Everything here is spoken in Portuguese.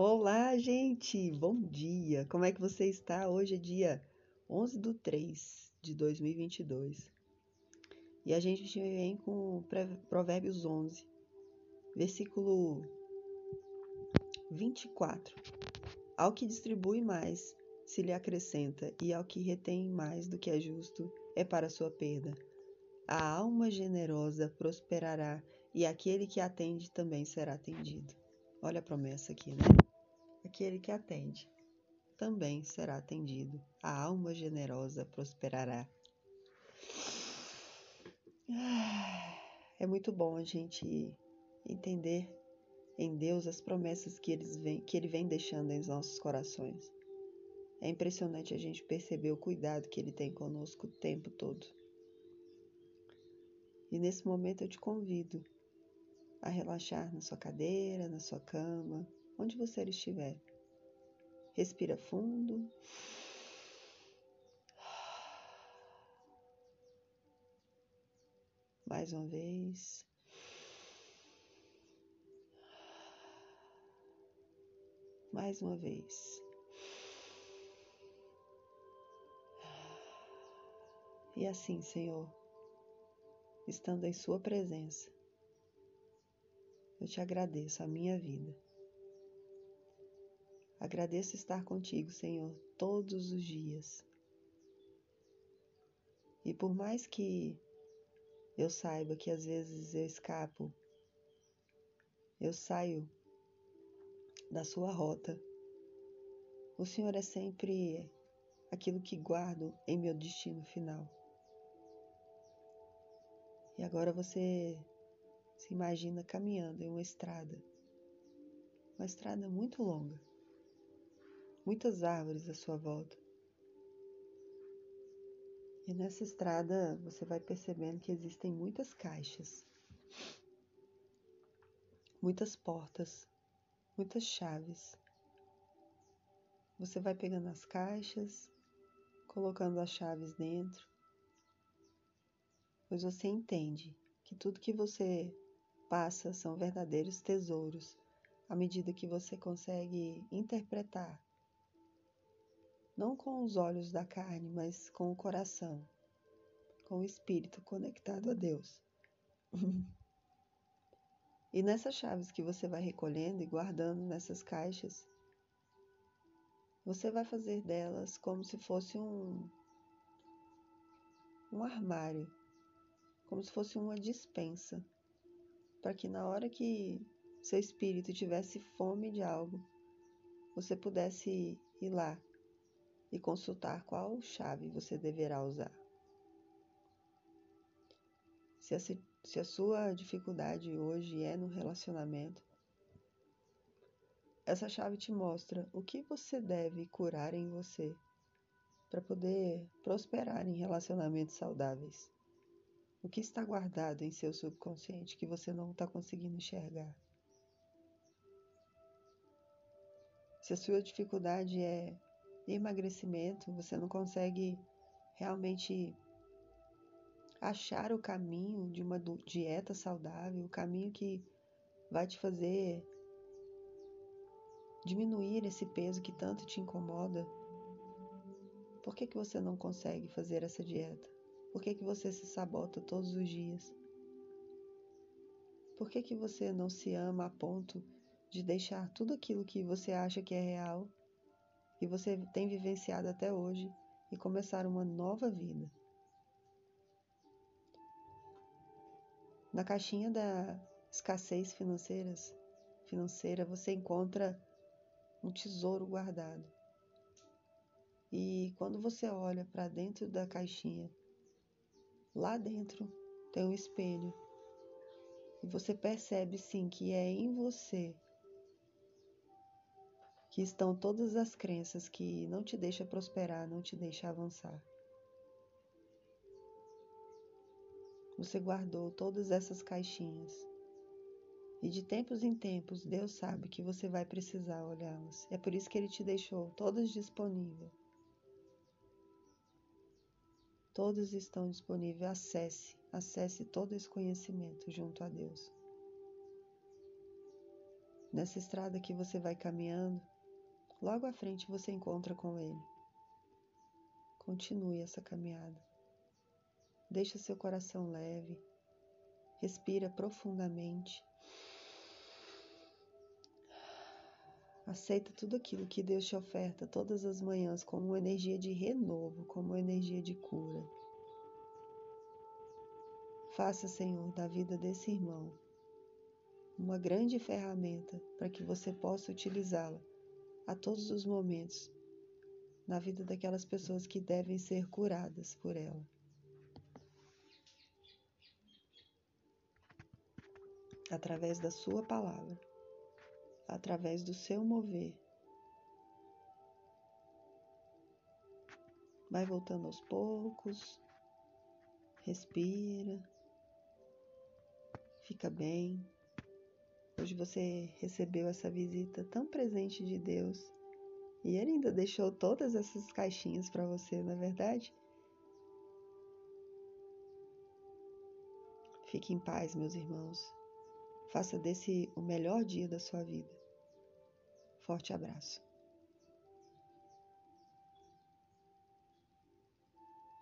Olá, gente! Bom dia! Como é que você está? Hoje é dia 11 de 3 de 2022 e a gente vem com Provérbios 11, versículo 24. Ao que distribui mais, se lhe acrescenta, e ao que retém mais do que é justo, é para sua perda. A alma generosa prosperará, e aquele que atende também será atendido. Olha a promessa aqui, né? Aquele que atende também será atendido. A alma generosa prosperará. É muito bom a gente entender em Deus as promessas que, vem, que Ele vem deixando em nossos corações. É impressionante a gente perceber o cuidado que Ele tem conosco o tempo todo. E nesse momento eu te convido a relaxar na sua cadeira, na sua cama, onde você estiver. Respira fundo. Mais uma vez. Mais uma vez. E assim, Senhor, estando em Sua presença, eu te agradeço a minha vida. Agradeço estar contigo, Senhor, todos os dias. E por mais que eu saiba que às vezes eu escapo, eu saio da sua rota, o Senhor é sempre aquilo que guardo em meu destino final. E agora você se imagina caminhando em uma estrada, uma estrada muito longa, muitas árvores à sua volta. E nessa estrada você vai percebendo que existem muitas caixas, muitas portas, muitas chaves. Você vai pegando as caixas, colocando as chaves dentro, pois você entende que tudo que você passa são verdadeiros tesouros à medida que você consegue interpretar, não com os olhos da carne, mas com o coração, com o espírito conectado a Deus. e nessas chaves que você vai recolhendo e guardando nessas caixas, você vai fazer delas como se fosse um, um armário como se fosse uma dispensa, para que na hora que seu espírito tivesse fome de algo, você pudesse ir lá e consultar qual chave você deverá usar. Se a, se a sua dificuldade hoje é no relacionamento, essa chave te mostra o que você deve curar em você para poder prosperar em relacionamentos saudáveis. O que está guardado em seu subconsciente que você não está conseguindo enxergar? Se a sua dificuldade é emagrecimento, você não consegue realmente achar o caminho de uma dieta saudável, o caminho que vai te fazer diminuir esse peso que tanto te incomoda, por que, que você não consegue fazer essa dieta? Por que, que você se sabota todos os dias? Por que, que você não se ama a ponto de deixar tudo aquilo que você acha que é real e você tem vivenciado até hoje e começar uma nova vida? Na caixinha da escassez financeiras, financeira, você encontra um tesouro guardado. E quando você olha para dentro da caixinha, Lá dentro tem um espelho. E você percebe sim que é em você que estão todas as crenças que não te deixam prosperar, não te deixam avançar. Você guardou todas essas caixinhas. E de tempos em tempos, Deus sabe que você vai precisar olhá-las. É por isso que Ele te deixou todas disponíveis. Todos estão disponíveis. Acesse, acesse todo esse conhecimento junto a Deus. Nessa estrada que você vai caminhando, logo à frente você encontra com Ele. Continue essa caminhada. Deixa seu coração leve. Respira profundamente. Aceita tudo aquilo que Deus te oferta todas as manhãs como uma energia de renovo, como uma energia de cura. Faça, Senhor, da vida desse irmão uma grande ferramenta para que você possa utilizá-la a todos os momentos na vida daquelas pessoas que devem ser curadas por ela. Através da Sua palavra através do seu mover. Vai voltando aos poucos, respira, fica bem. Hoje você recebeu essa visita tão presente de Deus e Ele ainda deixou todas essas caixinhas para você, não é verdade? Fique em paz, meus irmãos. Faça desse o melhor dia da sua vida. Forte abraço.